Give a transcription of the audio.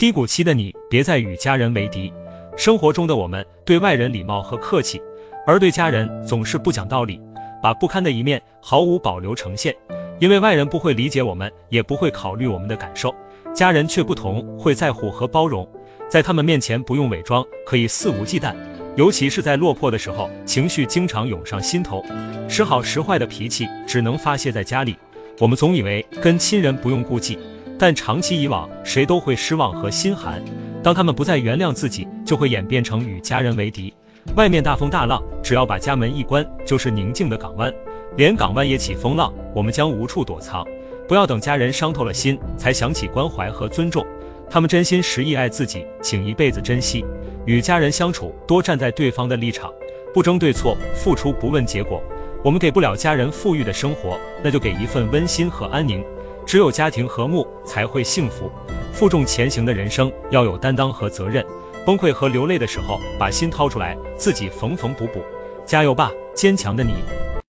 低谷期的你，别再与家人为敌。生活中的我们对外人礼貌和客气，而对家人总是不讲道理，把不堪的一面毫无保留呈现。因为外人不会理解我们，也不会考虑我们的感受，家人却不同，会在乎和包容。在他们面前不用伪装，可以肆无忌惮。尤其是在落魄的时候，情绪经常涌上心头，时好时坏的脾气只能发泄在家里。我们总以为跟亲人不用顾忌，但长期以往，谁都会失望和心寒。当他们不再原谅自己，就会演变成与家人为敌。外面大风大浪，只要把家门一关，就是宁静的港湾。连港湾也起风浪，我们将无处躲藏。不要等家人伤透了心，才想起关怀和尊重。他们真心实意爱自己，请一辈子珍惜。与家人相处，多站在对方的立场，不争对错，付出不问结果。我们给不了家人富裕的生活，那就给一份温馨和安宁。只有家庭和睦，才会幸福。负重前行的人生，要有担当和责任。崩溃和流泪的时候，把心掏出来，自己缝缝补补。加油吧，坚强的你！